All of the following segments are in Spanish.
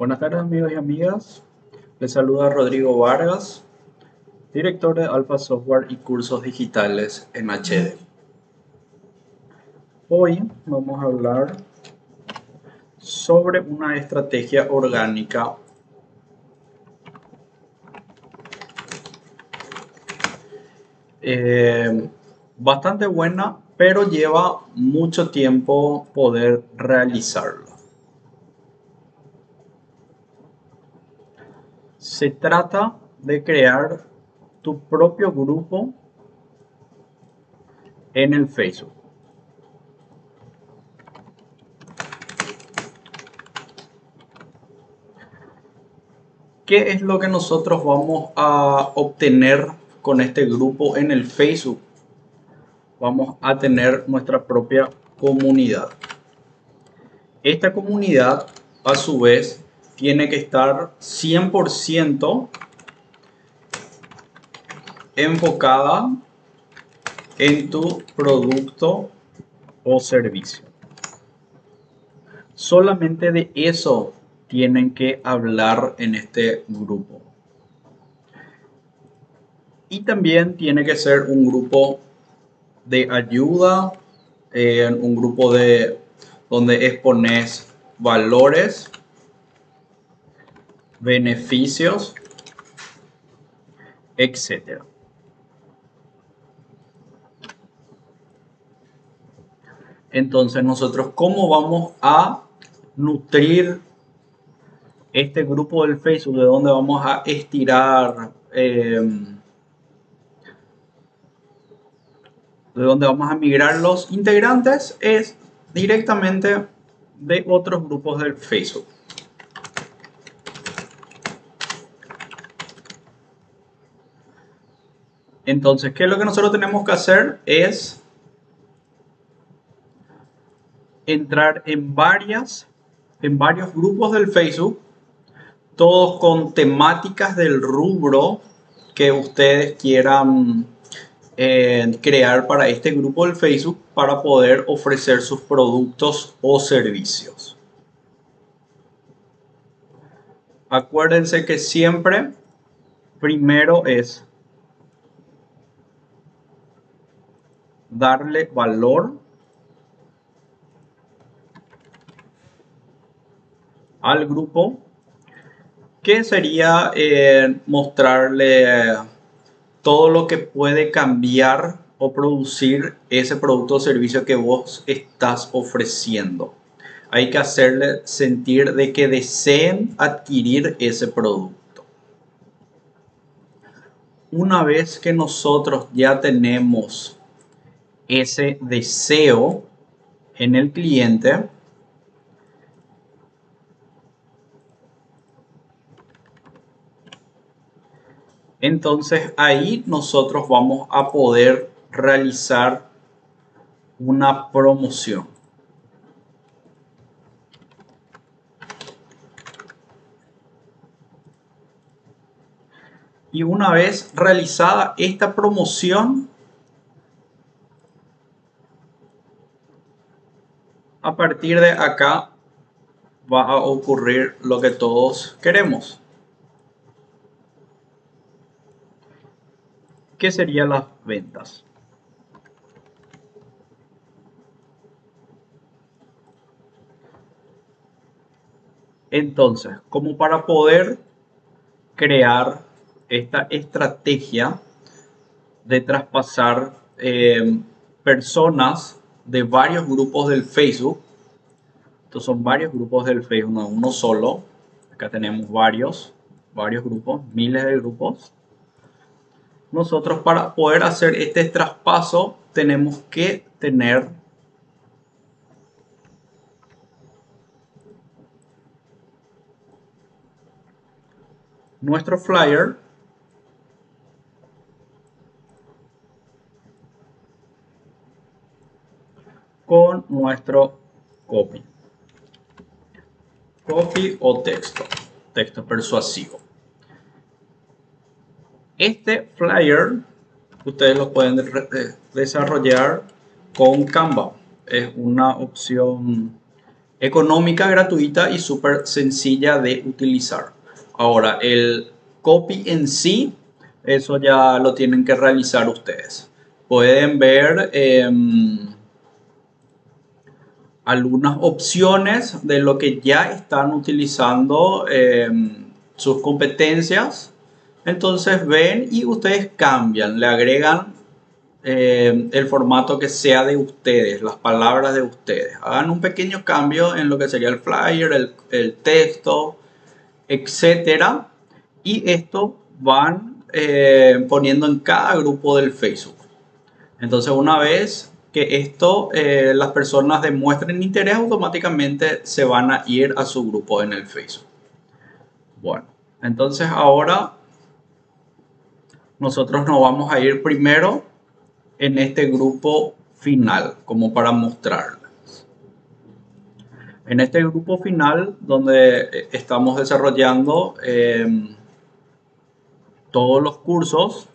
Buenas tardes amigos y amigas, les saluda Rodrigo Vargas, director de Alpha Software y cursos digitales en HD. Hoy vamos a hablar sobre una estrategia orgánica eh, bastante buena, pero lleva mucho tiempo poder realizarlo. Se trata de crear tu propio grupo en el Facebook. ¿Qué es lo que nosotros vamos a obtener con este grupo en el Facebook? Vamos a tener nuestra propia comunidad. Esta comunidad, a su vez, tiene que estar 100% enfocada en tu producto o servicio. Solamente de eso tienen que hablar en este grupo. Y también tiene que ser un grupo de ayuda, eh, un grupo de donde expones valores, beneficios, etc. Entonces nosotros, ¿cómo vamos a nutrir este grupo del Facebook de donde vamos a estirar, em, de donde vamos a migrar los integrantes, es directamente de otros grupos del Facebook. Entonces, ¿qué es lo que nosotros tenemos que hacer? Es entrar en varias, en varios grupos del Facebook todos con temáticas del rubro que ustedes quieran eh, crear para este grupo del Facebook para poder ofrecer sus productos o servicios. Acuérdense que siempre primero es darle valor al grupo que sería eh, mostrarle todo lo que puede cambiar o producir ese producto o servicio que vos estás ofreciendo. Hay que hacerle sentir de que deseen adquirir ese producto. Una vez que nosotros ya tenemos ese deseo en el cliente, Entonces ahí nosotros vamos a poder realizar una promoción. Y una vez realizada esta promoción, a partir de acá va a ocurrir lo que todos queremos. ¿Qué serían las ventas? Entonces, como para poder crear esta estrategia de traspasar eh, personas de varios grupos del Facebook, estos son varios grupos del Facebook, no uno solo, acá tenemos varios, varios grupos, miles de grupos, nosotros para poder hacer este traspaso tenemos que tener nuestro flyer con nuestro copy copy o texto texto persuasivo este flyer ustedes lo pueden desarrollar con Canva. Es una opción económica, gratuita y súper sencilla de utilizar. Ahora, el copy en sí, eso ya lo tienen que realizar ustedes. Pueden ver em, algunas opciones de lo que ya están utilizando em, sus competencias. Entonces ven y ustedes cambian, le agregan eh, el formato que sea de ustedes, las palabras de ustedes. Hagan un pequeño cambio en lo que sería el flyer, el, texto, etcétera. Y esto van eh, poniendo en cada grupo del Facebook. Entonces, una vez que esto eh, las personas demuestren interés, automáticamente se van a ir a su grupo en el Facebook. Bueno, entonces ahora nosotros nos vamos a ir primero en este grupo final, como para mostrarles. En este grupo final, donde eh, estamos desarrollando em, todos los cursos,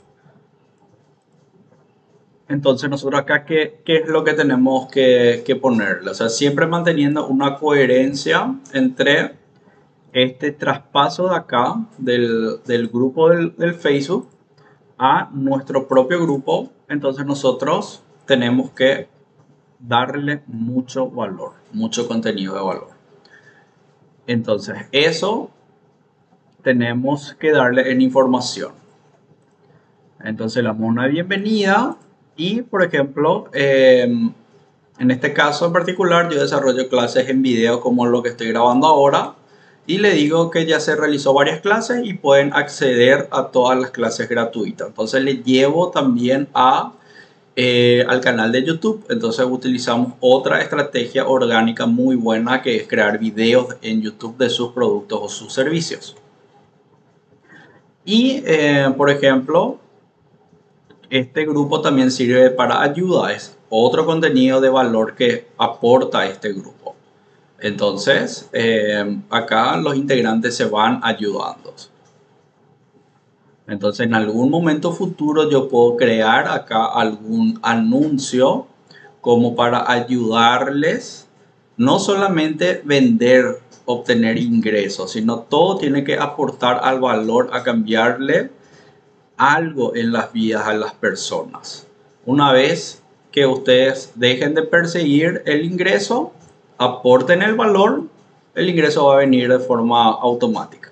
entonces nosotros acá, ¿qué, qué es lo que tenemos que, que, ponerle? O sea, siempre manteniendo una coherencia entre este traspaso de acá, del, del grupo del, Facebook, a nuestro propio grupo entonces nosotros tenemos que darle mucho valor, mucho contenido de valor. Entonces, eso tenemos que darle en información. Entonces, le damos una bienvenida y, por ejemplo, em, en este caso en particular, yo desarrollo clases en video como lo que estoy grabando ahora y le digo que ya se realizó varias clases y pueden acceder a todas las clases gratuitas. Entonces le llevo también a, eh, al canal de YouTube. Entonces utilizamos otra estrategia orgánica muy buena que es crear videos en YouTube de sus productos o sus servicios. Y eh, por ejemplo, este grupo también sirve para ayuda. Es otro contenido de valor que aporta este grupo. Entonces, eh, acá los integrantes se van ayudando. Entonces, en algún momento futuro yo puedo crear acá algún anuncio como para ayudarles, no solamente vender, obtener ingresos, sino todo tiene que aportar al valor, a cambiarle algo en las vidas a las personas. Una vez que ustedes dejen de perseguir el ingreso, aporten el valor, el ingreso va a venir de forma automática.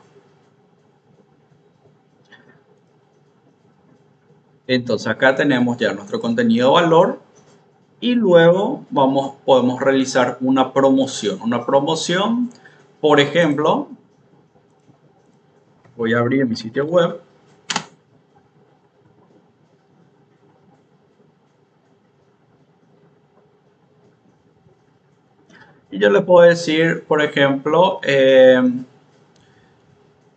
Entonces acá tenemos ya nuestro contenido de valor y luego vamos, podemos realizar una promoción. Una promoción, por ejemplo, voy a abrir mi sitio web. Y yo le puedo decir, por ejemplo, eh,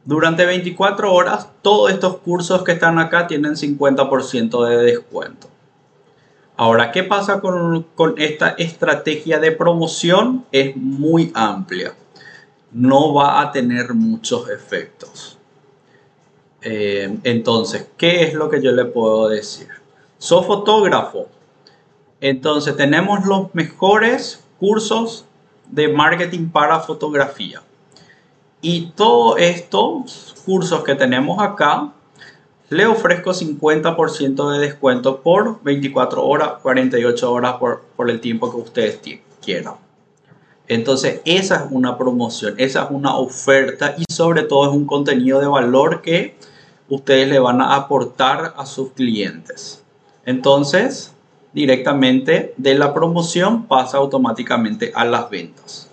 durante 24 horas, todos estos cursos que están acá tienen 50% de descuento. Ahora, ¿qué pasa con, esta estrategia de promoción? Es muy amplia. No va a tener muchos efectos. Eh, entonces, ¿qué es lo que yo le puedo decir? Soy fotógrafo. Entonces, tenemos los mejores cursos de marketing para fotografía. Y todos estos cursos que tenemos acá, le ofrezco 50% de descuento por 24 horas, 48 horas por, por el tiempo que ustedes quieran. Entonces, esa es una promoción, esa es una oferta y sobre todo es un contenido de valor que ustedes le van a aportar a sus clientes. Entonces, directamente de la promoción pasa automáticamente a las ventas.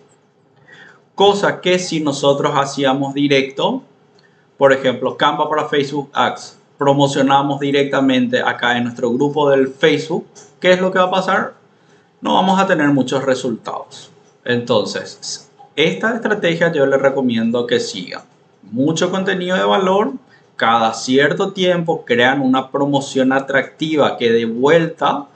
Cosa que si nosotros hacíamos directo, por ejemplo, Canva para Facebook Ads, promocionamos directamente acá en nuestro grupo del Facebook, ¿qué es lo que va a pasar? No vamos a tener muchos resultados. Entonces, esta estrategia yo les recomiendo que sigan. Mucho contenido de valor, cada cierto tiempo crean una promoción atractiva que de vuelta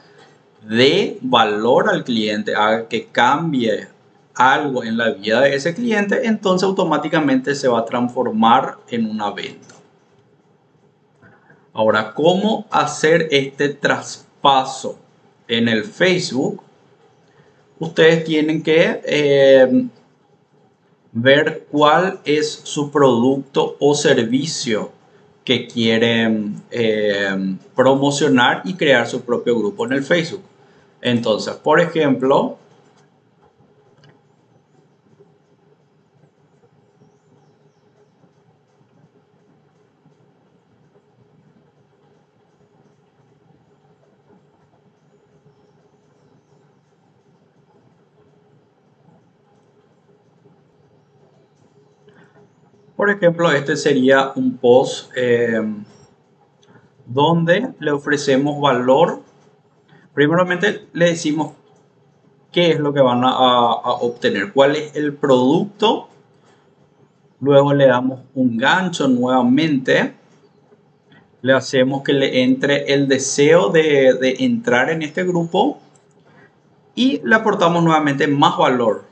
de valor al cliente, haga que cambie algo en la vida de ese cliente, entonces automáticamente se va a transformar en una venta. Ahora, ¿cómo hacer este traspaso en el Facebook? Ustedes tienen que eh, ver cuál es su producto o servicio que quieren eh, promocionar y crear su propio grupo en el Facebook. Entonces, por ejemplo, Por ejemplo, este sería un post eh, donde le ofrecemos valor. Primeramente le decimos qué es lo que van a, obtener, cuál es el producto. Luego le damos un gancho nuevamente. Le hacemos que le entre el deseo de, de entrar en este grupo y le aportamos nuevamente más valor.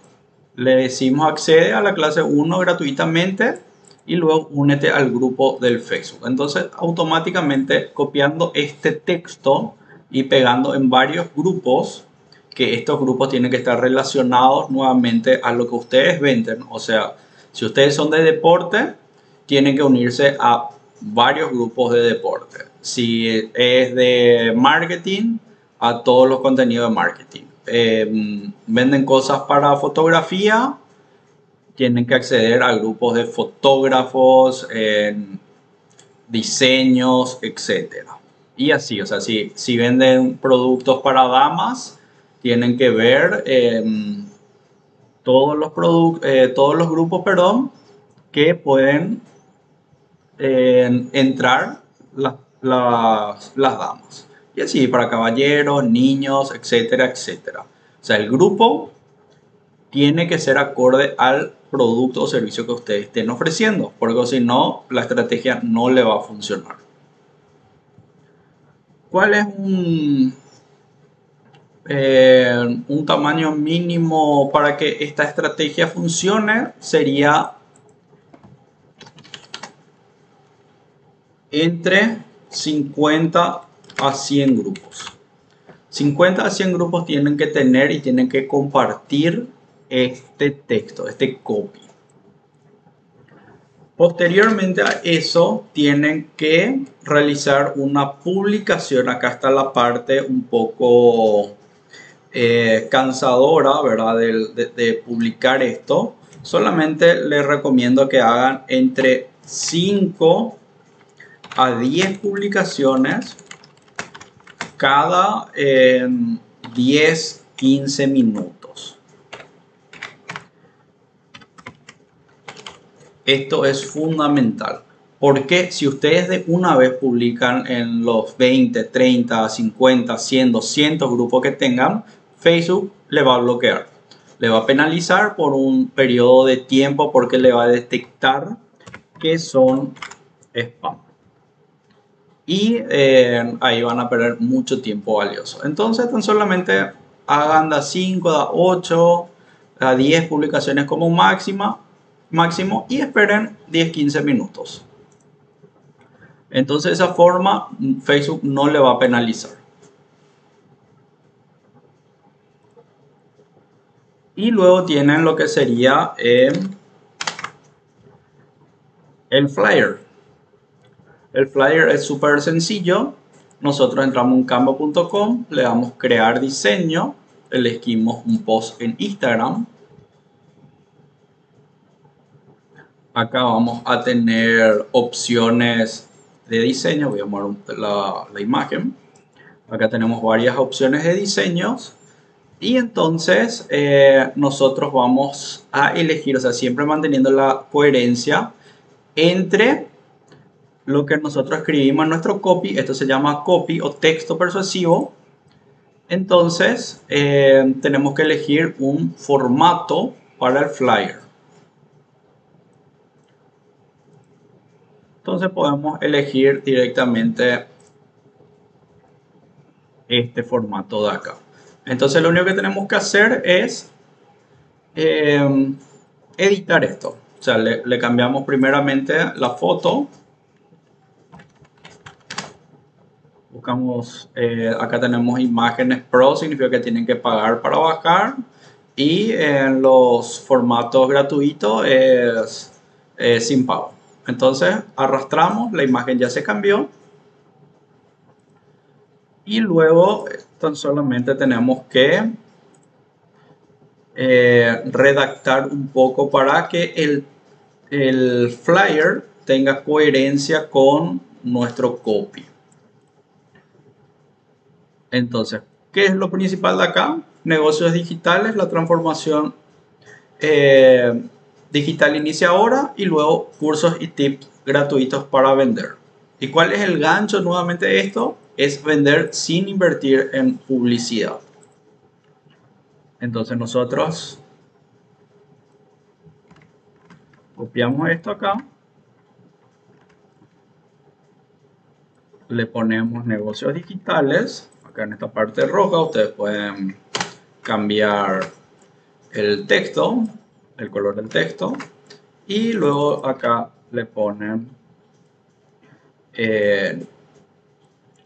Le decimos accede a la clase 1 gratuitamente y luego únete al grupo del Facebook. Entonces, automáticamente copiando este texto y pegando en varios grupos, que estos grupos tienen que estar relacionados nuevamente a lo que ustedes venden. O sea, si ustedes son de deporte, tienen que unirse a varios grupos de deporte. Si es de marketing, a todos los contenidos de marketing. Eh, venden cosas para fotografía, tienen que acceder a grupos de fotógrafos, diseños, etc. Y así, o sea, si, si venden productos para damas, tienen que ver em, todos, los eh, todos los grupos perdón, que pueden entrar las, las damas. Y así para caballeros, niños, etcétera, etcétera. O sea, el grupo tiene que ser acorde al producto o servicio que ustedes estén ofreciendo, porque si no, la estrategia no le va a funcionar. ¿Cuál es un, eh, un tamaño mínimo para que esta estrategia funcione? Sería entre 50 a 100 grupos. 50 a 100 grupos tienen que tener y tienen que compartir este texto, este copy. Posteriormente a eso tienen que realizar una publicación. Acá está la parte un poco eh, cansadora, ¿verdad? De, publicar esto. Solamente les recomiendo que hagan entre 5 a 10 publicaciones cada 10-15 eh, minutos. Esto es fundamental. Porque si ustedes de una vez publican en los 20, 30, 50, 100, 200 grupos que tengan, Facebook le va a bloquear. Le va a penalizar por un periodo de tiempo porque le va a detectar que son spam. Y eh, ahí van a perder mucho tiempo valioso. Entonces, tan solamente hagan de 5, de 8, a 10 publicaciones como máxima máximo y esperen 10-15 minutos. Entonces de esa forma Facebook no le va a penalizar. Y luego tienen lo que sería eh, el flyer. El flyer es súper sencillo. Nosotros entramos en canva.com, le damos crear diseño, elegimos un post en Instagram Acá vamos a tener opciones de diseño. Voy a mostrar la, imagen. Acá tenemos varias opciones de diseños. Y entonces eh, nosotros vamos a elegir, o sea, siempre manteniendo la coherencia entre lo que nosotros escribimos en nuestro copy. Esto se llama copy o texto persuasivo. Entonces eh, tenemos que elegir un formato para el flyer. Entonces podemos elegir directamente este formato de acá. Entonces lo único que tenemos que hacer es eh, editar esto. O sea, le, cambiamos primeramente la foto. Buscamos, eh, acá tenemos imágenes pro, significa que tienen que pagar para bajar. y en los formatos gratuitos es, sin pago. Entonces arrastramos, la imagen ya se cambió y luego tan solamente tenemos que eh, redactar un poco para que el, el flyer tenga coherencia con nuestro copy. Entonces, ¿qué es lo principal de acá? Negocios digitales, la transformación eh, digital inicia ahora y luego cursos y tips gratuitos para vender. ¿Y cuál es el gancho nuevamente de esto? Es vender sin invertir en publicidad. Entonces nosotros copiamos esto acá. Le ponemos negocios digitales. Acá en esta parte roja ustedes pueden cambiar el texto, el color del texto. Y luego acá le ponen eh,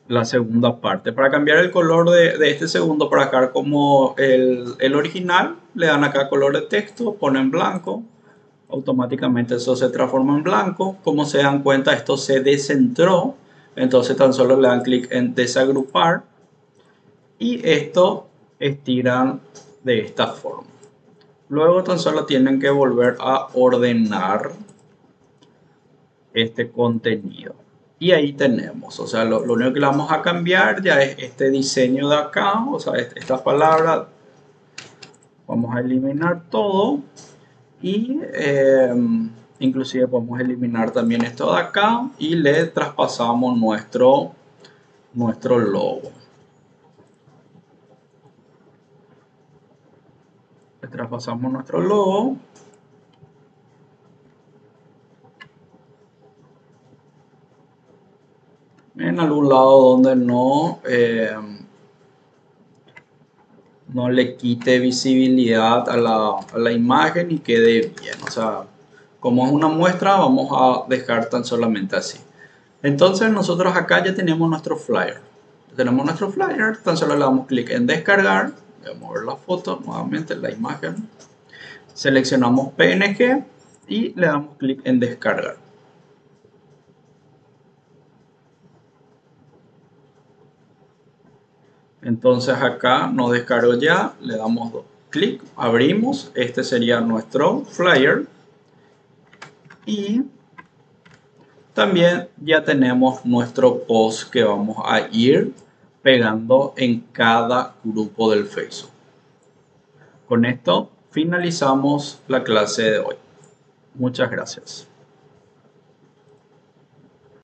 la segunda parte. Para cambiar el color de, este segundo para acá como el, original, le dan acá color de texto, ponen blanco, automáticamente eso se transforma en blanco. Como se dan cuenta, esto se descentró, entonces tan solo le dan clic en desagrupar y esto estiran de esta forma. Luego tan solo tienen que volver a ordenar este contenido. Y ahí tenemos, o sea, lo, único que le vamos a cambiar ya es este diseño de acá, o sea, esta palabra. Vamos a eliminar todo y em, inclusive podemos eliminar también esto de acá y le traspasamos nuestro, nuestro logo. Le traspasamos nuestro logo en algún lado donde no, eh, no le quite visibilidad a la, a la, imagen y quede bien. O sea, como es una muestra, vamos a dejar tan solamente así. Entonces nosotros acá ya tenemos nuestro flyer. Tenemos nuestro flyer, tan solo le damos clic en descargar. Voy a mover la foto nuevamente, la imagen. Seleccionamos PNG y le damos clic en descargar. Entonces acá nos descargo ya, le damos clic, abrimos, este sería nuestro flyer y también ya tenemos nuestro post que vamos a ir pegando en cada grupo del Facebook. Con esto finalizamos la clase de hoy. Muchas gracias.